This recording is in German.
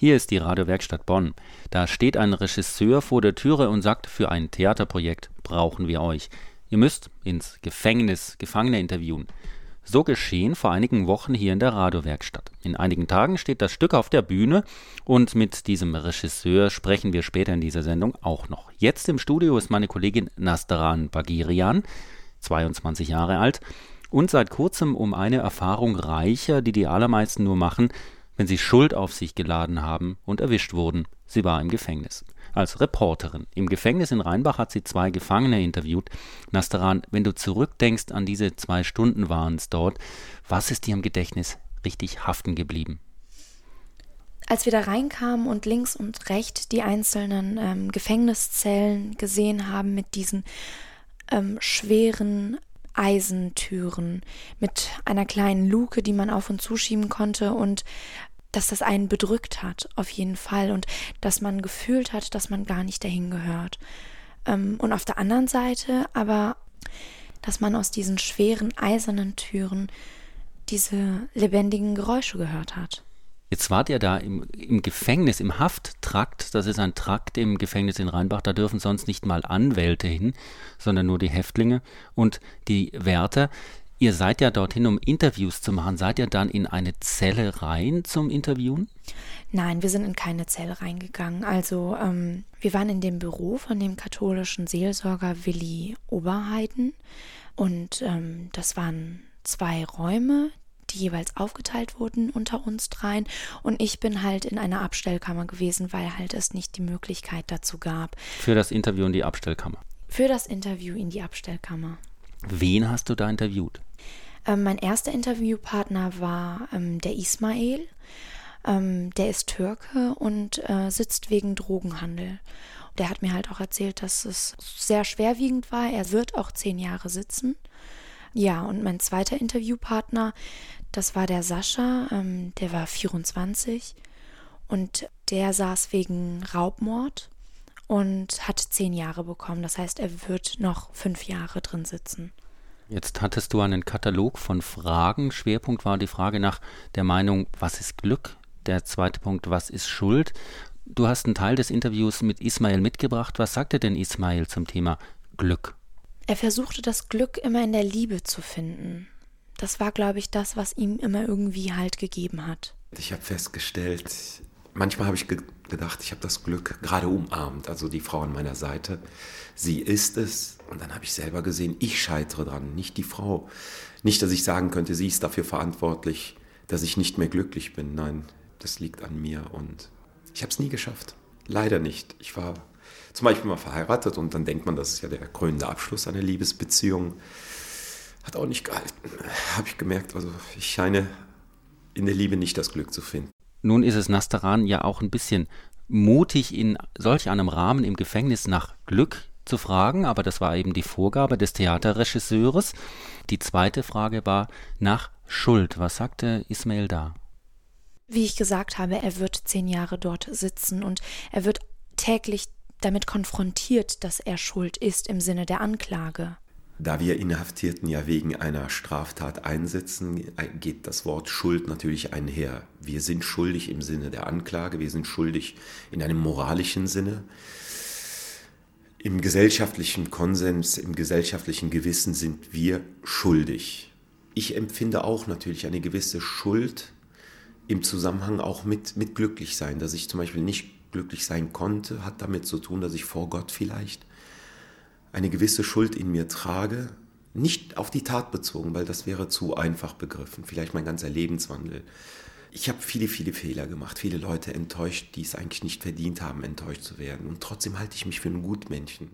Hier ist die Radiowerkstatt Bonn. Da steht ein Regisseur vor der Türe und sagt, für ein Theaterprojekt brauchen wir euch. Ihr müsst ins Gefängnis Gefangene interviewen. So geschehen vor einigen Wochen hier in der Radiowerkstatt. In einigen Tagen steht das Stück auf der Bühne und mit diesem Regisseur sprechen wir später in dieser Sendung auch noch. Jetzt im Studio ist meine Kollegin Nastaran Bagirian, 22 Jahre alt und seit kurzem um eine Erfahrung reicher, die die allermeisten nur machen, wenn sie Schuld auf sich geladen haben und erwischt wurden. Sie war im Gefängnis. Als Reporterin. Im Gefängnis in Rheinbach hat sie zwei Gefangene interviewt. Nastaran, wenn du zurückdenkst an diese zwei Stunden waren es dort, was ist dir im Gedächtnis richtig haften geblieben? Als wir da reinkamen und links und rechts die einzelnen ähm, Gefängniszellen gesehen haben mit diesen ähm, schweren Eisentüren, mit einer kleinen Luke, die man auf und zuschieben konnte und dass das einen bedrückt hat, auf jeden Fall, und dass man gefühlt hat, dass man gar nicht dahin gehört. Ähm, und auf der anderen Seite aber, dass man aus diesen schweren eisernen Türen diese lebendigen Geräusche gehört hat. Jetzt wart ihr da im, im, Gefängnis, im Hafttrakt. Das ist ein Trakt im Gefängnis in Rheinbach. Da dürfen sonst nicht mal Anwälte hin, sondern nur die Häftlinge und die Wärter. Ihr seid ja dorthin, um Interviews zu machen. Seid ihr dann in eine Zelle rein zum Interviewen? Nein, wir sind in keine Zelle reingegangen. Also ähm, wir waren in dem Büro von dem katholischen Seelsorger Willi Oberheiden. Und ähm, das waren zwei Räume, die jeweils aufgeteilt wurden unter uns dreien. Und ich bin halt in einer Abstellkammer gewesen, weil halt es nicht die Möglichkeit dazu gab. Für das Interview in die Abstellkammer? Für das Interview in die Abstellkammer. Wen hast du da interviewt? Ähm, mein erster Interviewpartner war ähm, der Ismail. Ähm, der ist Türke und äh, sitzt wegen Drogenhandel. Der hat mir halt auch erzählt, dass es sehr schwerwiegend war. Er wird auch zehn Jahre sitzen. Ja, und mein zweiter Interviewpartner, das war der Sascha, ähm, der war 24 und der saß wegen Raubmord und hat zehn Jahre bekommen. Das heißt, er wird noch fünf Jahre drin sitzen. Jetzt hattest du einen Katalog von Fragen. Schwerpunkt war die Frage nach der Meinung, was ist Glück? Der zweite Punkt, was ist Schuld? Du hast einen Teil des Interviews mit Ismail mitgebracht. Was sagte denn Ismail zum Thema Glück? Er versuchte das Glück immer in der Liebe zu finden. Das war, glaube ich, das, was ihm immer irgendwie Halt gegeben hat. Ich habe festgestellt, manchmal habe ich ge gedacht, ich habe das Glück gerade umarmt, also die Frau an meiner Seite. Sie ist es. Und dann habe ich selber gesehen, ich scheitere dran, nicht die Frau. Nicht, dass ich sagen könnte, sie ist dafür verantwortlich, dass ich nicht mehr glücklich bin. Nein, das liegt an mir und ich habe es nie geschafft. Leider nicht. Ich war zum Beispiel mal verheiratet und dann denkt man, das ist ja der krönende Abschluss einer Liebesbeziehung. Hat auch nicht gehalten. Habe ich gemerkt, also ich scheine in der Liebe nicht das Glück zu finden. Nun ist es Nastaran ja auch ein bisschen mutig, in solch einem Rahmen im Gefängnis nach Glück zu fragen, aber das war eben die Vorgabe des Theaterregisseurs. Die zweite Frage war nach Schuld. Was sagte Ismail da? Wie ich gesagt habe, er wird zehn Jahre dort sitzen und er wird täglich damit konfrontiert, dass er schuld ist im Sinne der Anklage. Da wir Inhaftierten ja wegen einer Straftat einsetzen, geht das Wort Schuld natürlich einher. Wir sind schuldig im Sinne der Anklage, wir sind schuldig in einem moralischen Sinne. Im gesellschaftlichen Konsens, im gesellschaftlichen Gewissen sind wir schuldig. Ich empfinde auch natürlich eine gewisse Schuld im Zusammenhang auch mit, mit Glücklichsein. Dass ich zum Beispiel nicht glücklich sein konnte, hat damit zu tun, dass ich vor Gott vielleicht eine gewisse Schuld in mir trage, nicht auf die Tat bezogen, weil das wäre zu einfach begriffen, vielleicht mein ganzer Lebenswandel. Ich habe viele, viele Fehler gemacht, viele Leute enttäuscht, die es eigentlich nicht verdient haben, enttäuscht zu werden. Und trotzdem halte ich mich für ein Gutmännchen.